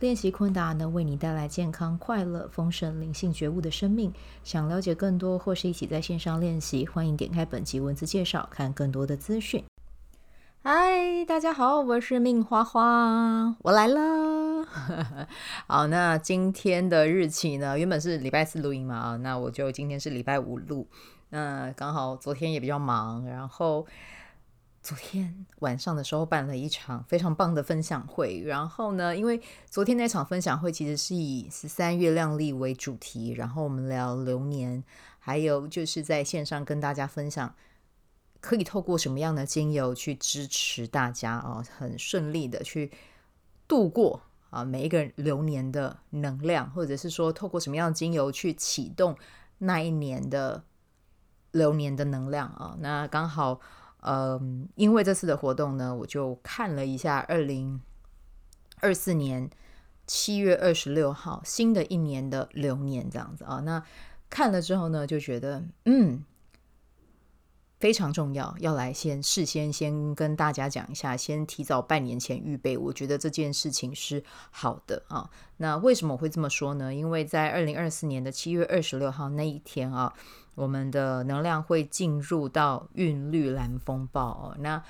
练习昆达能为你带来健康、快乐、丰盛、灵性觉悟的生命。想了解更多或是一起在线上练习，欢迎点开本集文字介绍，看更多的资讯。嗨，大家好，我是命花花，我来了。好，那今天的日期呢？原本是礼拜四录音嘛，啊，那我就今天是礼拜五录。那刚好昨天也比较忙，然后。昨天晚上的时候办了一场非常棒的分享会，然后呢，因为昨天那场分享会其实是以十三月亮历为主题，然后我们聊流年，还有就是在线上跟大家分享，可以透过什么样的精油去支持大家啊，很顺利的去度过啊每一个流年的能量，或者是说透过什么样的精油去启动那一年的流年的能量啊，那刚好。嗯，因为这次的活动呢，我就看了一下二零二四年七月二十六号新的一年的流年这样子啊。那看了之后呢，就觉得嗯非常重要，要来先事先先跟大家讲一下，先提早半年前预备，我觉得这件事情是好的啊。那为什么我会这么说呢？因为在二零二四年的七月二十六号那一天啊。我们的能量会进入到韵律蓝风暴哦。那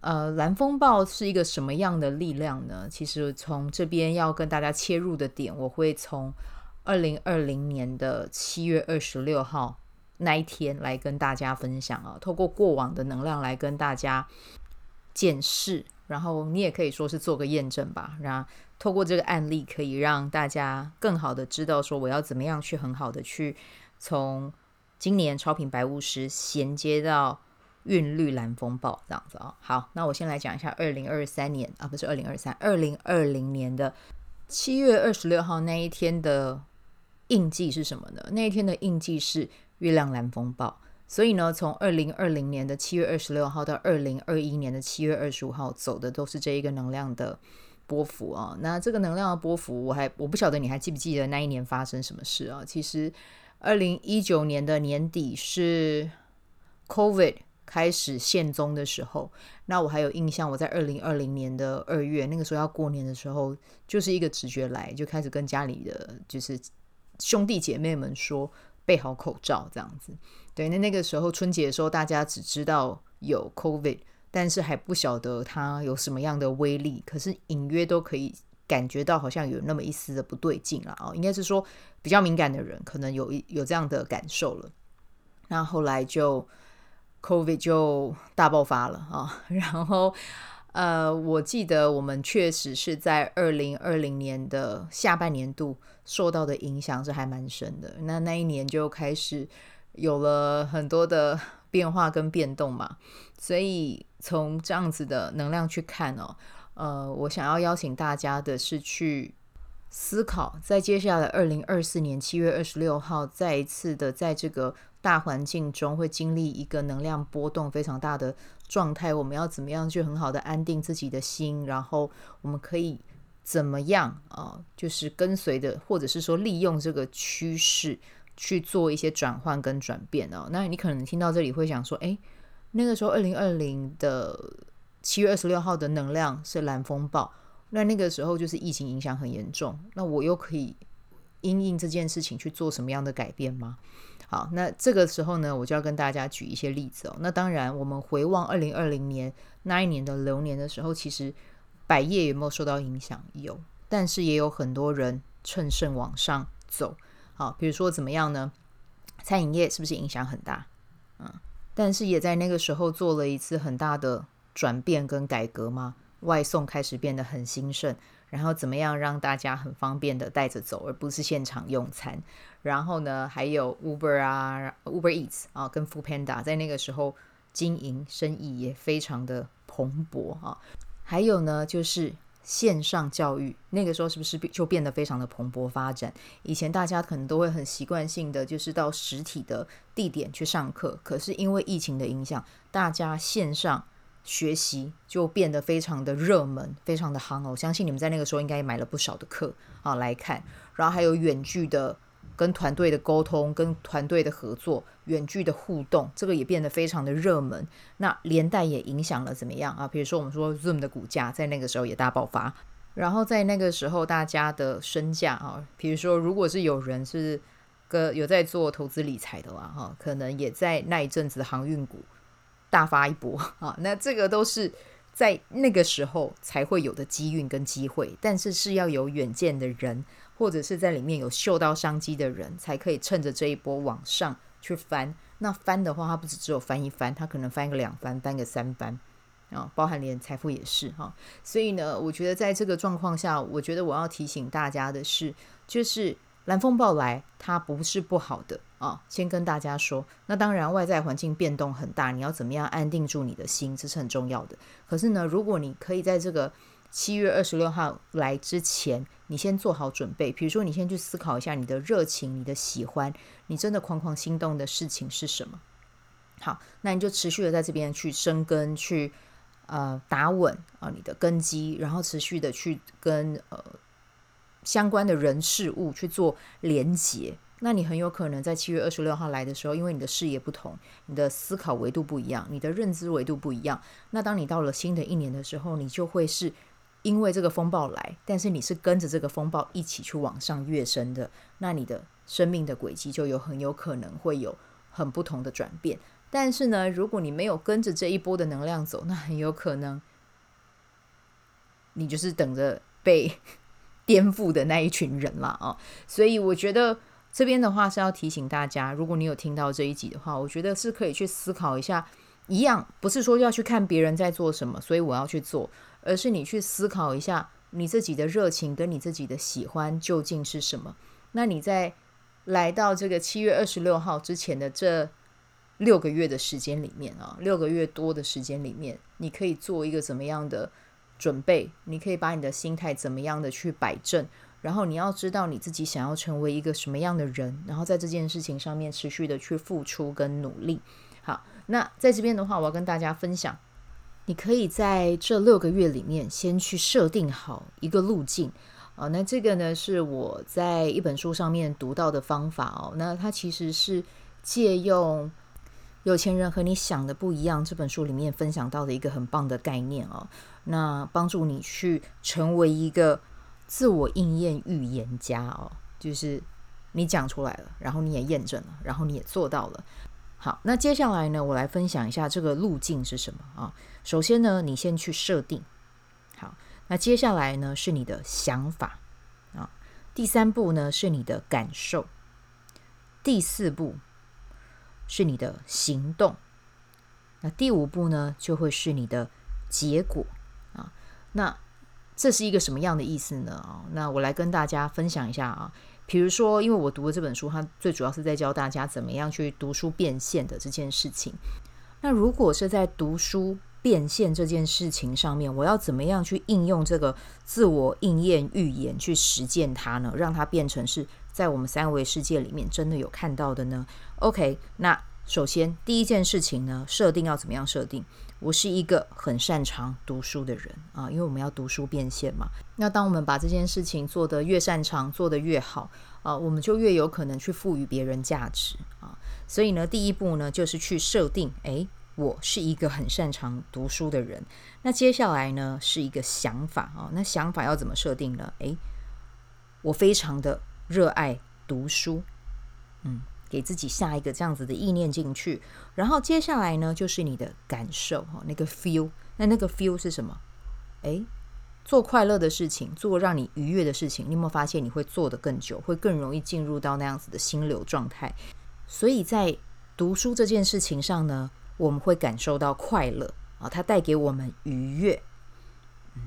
呃，蓝风暴是一个什么样的力量呢？其实从这边要跟大家切入的点，我会从二零二零年的七月二十六号那一天来跟大家分享啊。透过过往的能量来跟大家检视，然后你也可以说是做个验证吧。然后透过这个案例，可以让大家更好的知道说我要怎么样去很好的去从。今年超频白巫师衔接到韵律蓝风暴这样子啊、好，那我先来讲一下二零二三年啊，不是二零二三，二零二零年的七月二十六号那一天的印记是什么呢？那一天的印记是月亮蓝风暴，所以呢，从二零二零年的七月二十六号到二零二一年的七月二十五号走的都是这一个能量的波幅啊、那这个能量的波幅，我还我不晓得你还记不记得那一年发生什么事啊？其实。二零一九年的年底是 COVID 开始现踪的时候，那我还有印象，我在二零二零年的二月，那个时候要过年的时候，就是一个直觉来，就开始跟家里的就是兄弟姐妹们说备好口罩这样子。对，那那个时候春节的时候，大家只知道有 COVID，但是还不晓得它有什么样的威力，可是隐约都可以。感觉到好像有那么一丝的不对劲了啊，应该是说比较敏感的人可能有一有这样的感受了。那后来就 COVID 就大爆发了啊，然后呃，我记得我们确实是在二零二零年的下半年度受到的影响是还蛮深的。那那一年就开始有了很多的变化跟变动嘛，所以从这样子的能量去看哦。呃，我想要邀请大家的是去思考，在接下来二零二四年七月二十六号，再一次的在这个大环境中会经历一个能量波动非常大的状态，我们要怎么样去很好的安定自己的心，然后我们可以怎么样啊、就是跟随的，或者是说利用这个趋势去做一些转换跟转变哦。那你可能听到这里会想说，诶，那个时候二零二零的。七月二十六号的能量是蓝风暴，那那个时候就是疫情影响很严重，那我又可以因应这件事情去做什么样的改变吗？好，那这个时候呢，我就要跟大家举一些例子哦。那当然，我们回望二零二零年那一年的流年的时候，其实百业有没有受到影响？有，但是也有很多人乘胜往上走。好，比如说怎么样呢？餐饮业是不是影响很大？嗯，但是也在那个时候做了一次很大的。转变跟改革吗？外送开始变得很兴盛，然后怎么样让大家很方便的带着走，而不是现场用餐？然后呢，还有 Uber 啊，Uber Eats 啊，跟 Foodpanda 在那个时候经营生意也非常的蓬勃啊。还有呢，就是线上教育那个时候是不是就变得非常的蓬勃发展？以前大家可能都会很习惯性的就是到实体的地点去上课，可是因为疫情的影响，大家线上学习就变得非常的热门，非常的夯哦。我相信你们在那个时候应该也买了不少的课啊来看，然后还有远距的。跟团队的沟通，跟团队的合作，远距的互动，这个也变得非常的热门。那连带也影响了怎么样啊？比如说我们说 Zoom 的股价在那个时候也大爆发，然后在那个时候大家的身价啊，比如说如果是有人是个有在做投资理财的话，哈，可能也在那一阵子航运股大发一波 啊。那这个都是在那个时候才会有的机运跟机会，但是是要有远见的人。或者是在里面有嗅到商机的人，才可以趁着这一波往上去翻。那翻的话，它不只只有翻一翻，它可能翻个两翻，翻个三翻啊，包含连财富也是哈。所以呢，我觉得在这个状况下，我觉得我要提醒大家的是，就是蓝风暴来，它不是不好的啊。先跟大家说，那当然外在环境变动很大，你要怎么样安定住你的心，这是很重要的。可是呢，如果你可以在这个七月二十六号来之前，你先做好准备。比如说，你先去思考一下你的热情、你的喜欢、你真的狂狂心动的事情是什么。好，那你就持续的在这边去生根，去呃打稳啊你的根基，然后持续的去跟呃相关的人事物去做连接。那你很有可能在七月二十六号来的时候，因为你的视野不同，你的思考维度不一样，你的认知维度不一样。那当你到了新的一年的时候，你就会是。因为这个风暴来，但是你是跟着这个风暴一起去往上跃升的，那你的生命的轨迹就有很有可能会有很不同的转变。但是呢，如果你没有跟着这一波的能量走，那很有可能你就是等着被颠覆的那一群人了啊！所以我觉得这边的话是要提醒大家，如果你有听到这一集的话，我觉得是可以去思考一下，一样不是说要去看别人在做什么，所以我要去做。而是你去思考一下，你自己的热情跟你自己的喜欢究竟是什么？那你在来到这个七月二十六号之前的这六个月的时间里面啊，六个月多的时间里面，你可以做一个怎么样的准备？你可以把你的心态怎么样的去摆正？然后你要知道你自己想要成为一个什么样的人，然后在这件事情上面持续的去付出跟努力。好，那在这边的话，我要跟大家分享。你可以在这六个月里面先去设定好一个路径啊，那这个呢是我在一本书上面读到的方法哦。那它其实是借用《有钱人和你想的不一样》这本书里面分享到的一个很棒的概念哦。那帮助你去成为一个自我应验预言家哦，就是你讲出来了，然后你也验证了，然后你也做到了。好，那接下来呢，我来分享一下这个路径是什么啊？首先呢，你先去设定。好，那接下来呢是你的想法啊。第三步呢是你的感受。第四步是你的行动。那第五步呢就会是你的结果啊。那这是一个什么样的意思呢？啊，那我来跟大家分享一下啊。比如说，因为我读的这本书，它最主要是在教大家怎么样去读书变现的这件事情。那如果是在读书变现这件事情上面，我要怎么样去应用这个自我应验预言去实践它呢？让它变成是在我们三维世界里面真的有看到的呢？OK，那首先第一件事情呢，设定要怎么样设定？我是一个很擅长读书的人啊，因为我们要读书变现嘛。那当我们把这件事情做得越擅长，做得越好啊，我们就越有可能去赋予别人价值啊。所以呢，第一步呢，就是去设定，诶，我是一个很擅长读书的人。那接下来呢，是一个想法啊。那想法要怎么设定呢？诶，我非常的热爱读书，嗯。给自己下一个这样子的意念进去，然后接下来呢，就是你的感受哈，那个 feel，那那个 feel 是什么？诶，做快乐的事情，做让你愉悦的事情，你有没有发现你会做得更久，会更容易进入到那样子的心流状态？所以在读书这件事情上呢，我们会感受到快乐啊，它带给我们愉悦。嗯，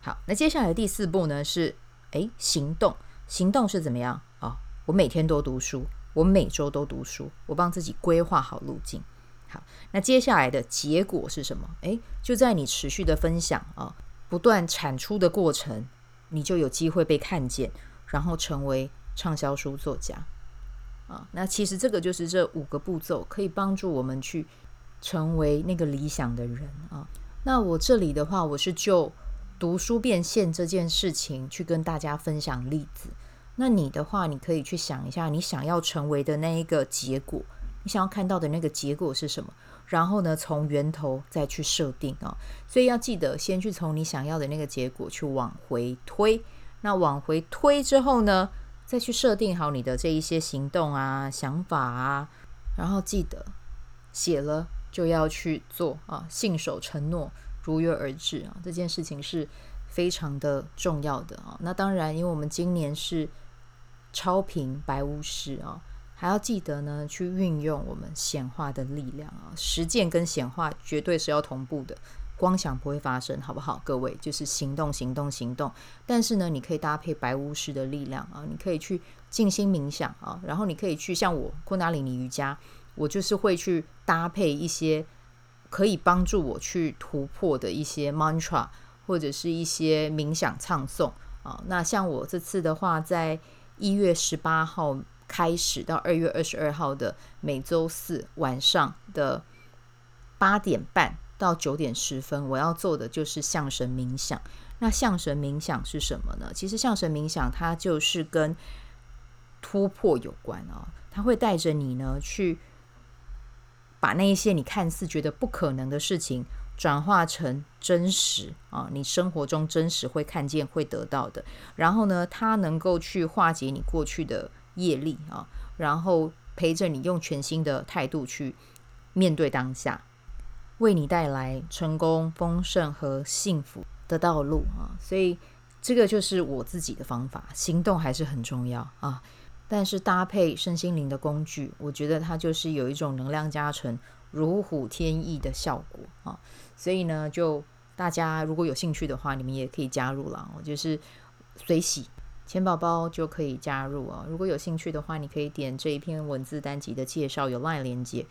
好，那接下来第四步呢是诶，行动，行动是怎么样啊？我每天都读书。我每周都读书，我帮自己规划好路径。好，那接下来的结果是什么？诶，就在你持续的分享啊，不断产出的过程，你就有机会被看见，然后成为畅销书作家啊。那其实这个就是这五个步骤，可以帮助我们去成为那个理想的人啊。那我这里的话，我是就读书变现这件事情去跟大家分享例子。那你的话，你可以去想一下，你想要成为的那一个结果，你想要看到的那个结果是什么？然后呢，从源头再去设定啊。所以要记得，先去从你想要的那个结果去往回推。那往回推之后呢，再去设定好你的这一些行动啊、想法啊。然后记得写了就要去做啊，信守承诺，如约而至啊。这件事情是非常的重要的啊。那当然，因为我们今年是。超频白巫师啊，还要记得呢，去运用我们显化的力量啊，实践跟显化绝对是要同步的，光想不会发生，好不好？各位就是行动，行动，行动。但是呢，你可以搭配白巫师的力量啊，你可以去静心冥想啊，然后你可以去像我昆达里尼瑜伽，我就是会去搭配一些可以帮助我去突破的一些 mantra 或者是一些冥想唱诵啊。那像我这次的话，在一月十八号开始到二月二十二号的每周四晚上的八点半到九点十分，我要做的就是象神冥想。那象神冥想是什么呢？其实象神冥想它就是跟突破有关啊，它会带着你呢去把那一些你看似觉得不可能的事情。转化成真实啊，你生活中真实会看见、会得到的。然后呢，它能够去化解你过去的业力啊，然后陪着你用全新的态度去面对当下，为你带来成功、丰盛和幸福的道路啊。所以这个就是我自己的方法，行动还是很重要啊。但是搭配身心灵的工具，我觉得它就是有一种能量加成、如虎添翼的效果啊。所以呢，就大家如果有兴趣的话，你们也可以加入了。我就是随喜钱宝宝就可以加入啊。如果有兴趣的话，你可以点这一篇文字单集的介绍，有 LINE 连接，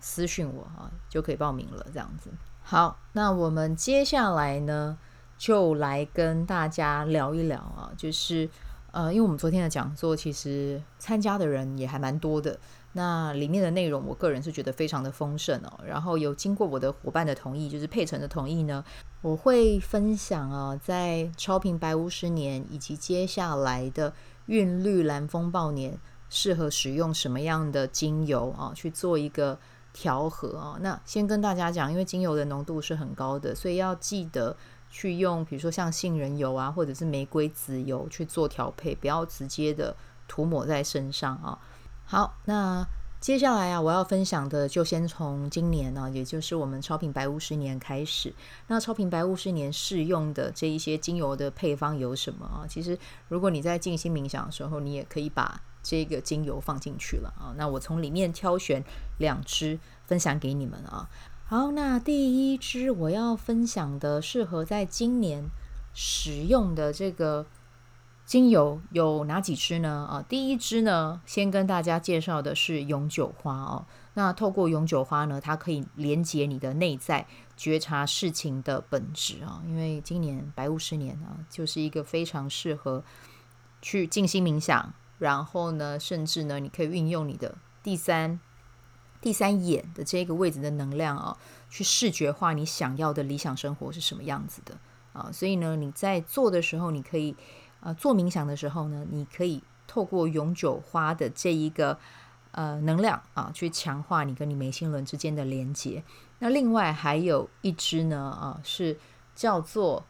私讯我啊，就可以报名了。这样子。好，那我们接下来呢，就来跟大家聊一聊啊，就是呃，因为我们昨天的讲座其实参加的人也还蛮多的。那里面的内容，我个人是觉得非常的丰盛哦。然后有经过我的伙伴的同意，就是佩岑的同意呢，我会分享啊，在超频白巫师年以及接下来的韵律蓝风暴年，适合使用什么样的精油啊，去做一个调和啊。那先跟大家讲，因为精油的浓度是很高的，所以要记得去用，比如说像杏仁油啊，或者是玫瑰籽油去做调配，不要直接的涂抹在身上啊。好，那接下来啊，我要分享的就先从今年呢，也就是我们超品白巫师年开始。那超品白巫师年适用的这一些精油的配方有什么啊？其实，如果你在静心冥想的时候，你也可以把这个精油放进去了啊。那我从里面挑选两支分享给你们啊。好，那第一支我要分享的适合在今年使用的这个。精油有哪几支呢？啊，第一支呢，先跟大家介绍的是永久花哦。那透过永久花呢，它可以连接你的内在，觉察事情的本质啊。因为今年白雾十年啊，就是一个非常适合去静心冥想，然后呢，甚至呢，你可以运用你的第三第三眼的这个位置的能量啊，去视觉化你想要的理想生活是什么样子的啊。所以呢，你在做的时候，你可以。呃，做冥想的时候呢，你可以透过永久花的这一个呃能量啊，去强化你跟你眉心轮之间的连接。那另外还有一支呢，啊，是叫做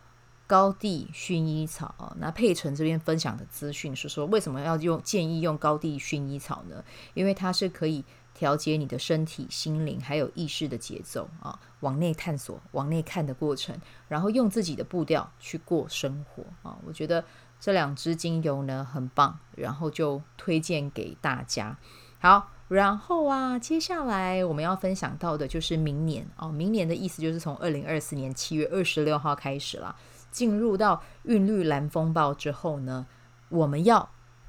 高地薰衣草。那佩岑这边分享的资讯是说，为什么要用建议用高地薰衣草呢？因为它是可以调节你的身体、心灵还有意识的节奏啊，往内探索、往内看的过程，然后用自己的步调去过生活啊。我觉得。这两支精油呢很棒，然后就推荐给大家。好，然后啊，接下来我们要分享到的就是明年哦。明年的意思就是从二零二四年七月二十六号开始了，进入到韵律蓝风暴之后呢，我们要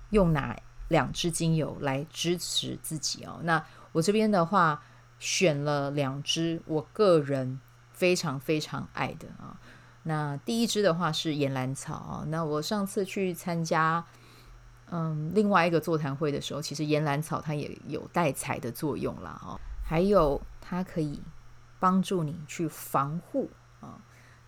用哪两支精油来支持自己哦？那我这边的话选了两支，我个人非常非常爱的啊。那第一支的话是岩兰草啊。那我上次去参加嗯另外一个座谈会的时候，其实岩兰草它也有带彩的作用啦哦，还有它可以帮助你去防护啊。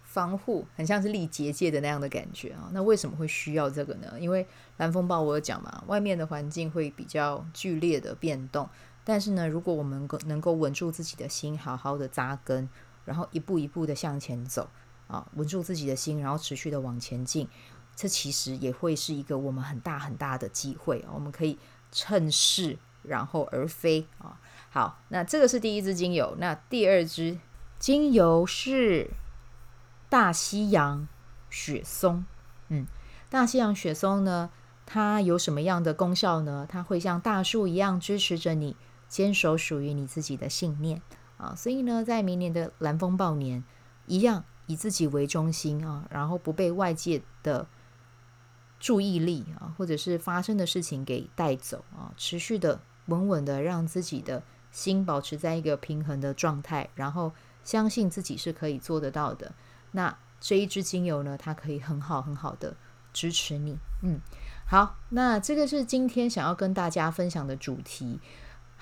防护很像是立结界的那样的感觉啊，那为什么会需要这个呢？因为蓝风暴我有讲嘛，外面的环境会比较剧烈的变动，但是呢，如果我们能够稳住自己的心，好好的扎根，然后一步一步的向前走啊，稳住自己的心，然后持续的往前进，这其实也会是一个我们很大很大的机会，我们可以趁势然后而飞啊。好，那这个是第一支精油，那第二支精油是。大西洋雪松，嗯，大西洋雪松呢，它有什么样的功效呢？它会像大树一样支持着你，坚守属于你自己的信念啊。所以呢，在明年的蓝风暴年，一样以自己为中心啊，然后不被外界的注意力啊，或者是发生的事情给带走啊，持续的稳稳的让自己的心保持在一个平衡的状态，然后相信自己是可以做得到的。那这一支精油呢，它可以很好很好的支持你。嗯，好，那这个是今天想要跟大家分享的主题，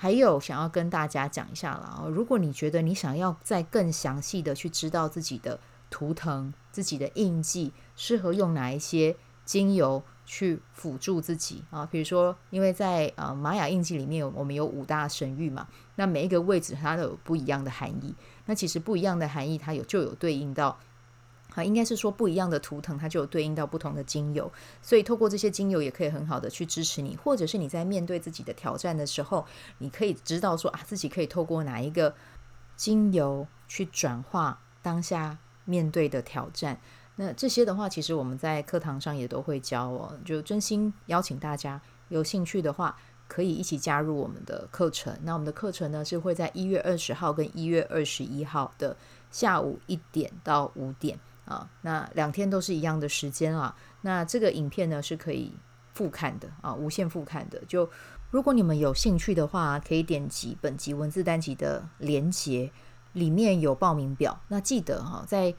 还有想要跟大家讲一下了。如果你觉得你想要再更详细的去知道自己的图腾、自己的印记，适合用哪一些精油去辅助自己啊？比如说，因为在呃玛雅印记里面有我们有五大神域嘛，那每一个位置它都有不一样的含义。那其实不一样的含义，它有就有对应到。啊，应该是说不一样的图腾，它就有对应到不同的精油，所以透过这些精油也可以很好的去支持你，或者是你在面对自己的挑战的时候，你可以知道说啊，自己可以透过哪一个精油去转化当下面对的挑战。那这些的话，其实我们在课堂上也都会教哦，就真心邀请大家有兴趣的话，可以一起加入我们的课程。那我们的课程呢，是会在一月二十号跟一月二十一号的下午一点到五点。啊，那两天都是一样的时间啊。那这个影片呢，是可以复看的啊，无限复看的。就如果你们有兴趣的话，可以点击本集文字单集的连接，里面有报名表。那记得哈，在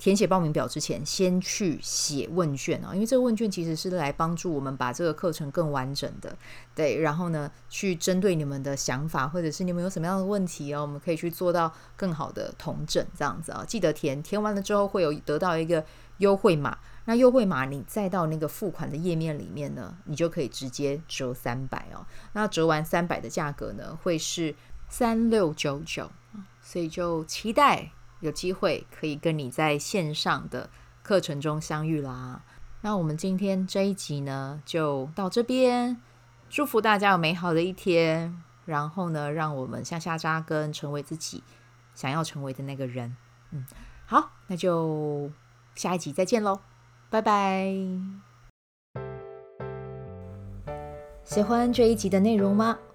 填写报名表之前，先去写问卷啊，因为这个问卷其实是来帮助我们把这个课程更完整的。对，然后呢，去针对你们的想法，或者是你们有什么样的问题哦，我们可以去做到更好的统整，这样子啊。记得填，填完了之后会有得到一个优惠码，那优惠码你再到那个付款的页面里面呢，你就可以直接折三百哦。那折完三百的价格呢，会是三六九九，所以就期待。有机会可以跟你在线上的课程中相遇啦。那我们今天这一集呢，就到这边。祝福大家有美好的一天。然后呢，让我们向下扎根，成为自己想要成为的那个人。嗯，好，那就下一集再见喽，拜拜。喜欢这一集的内容吗？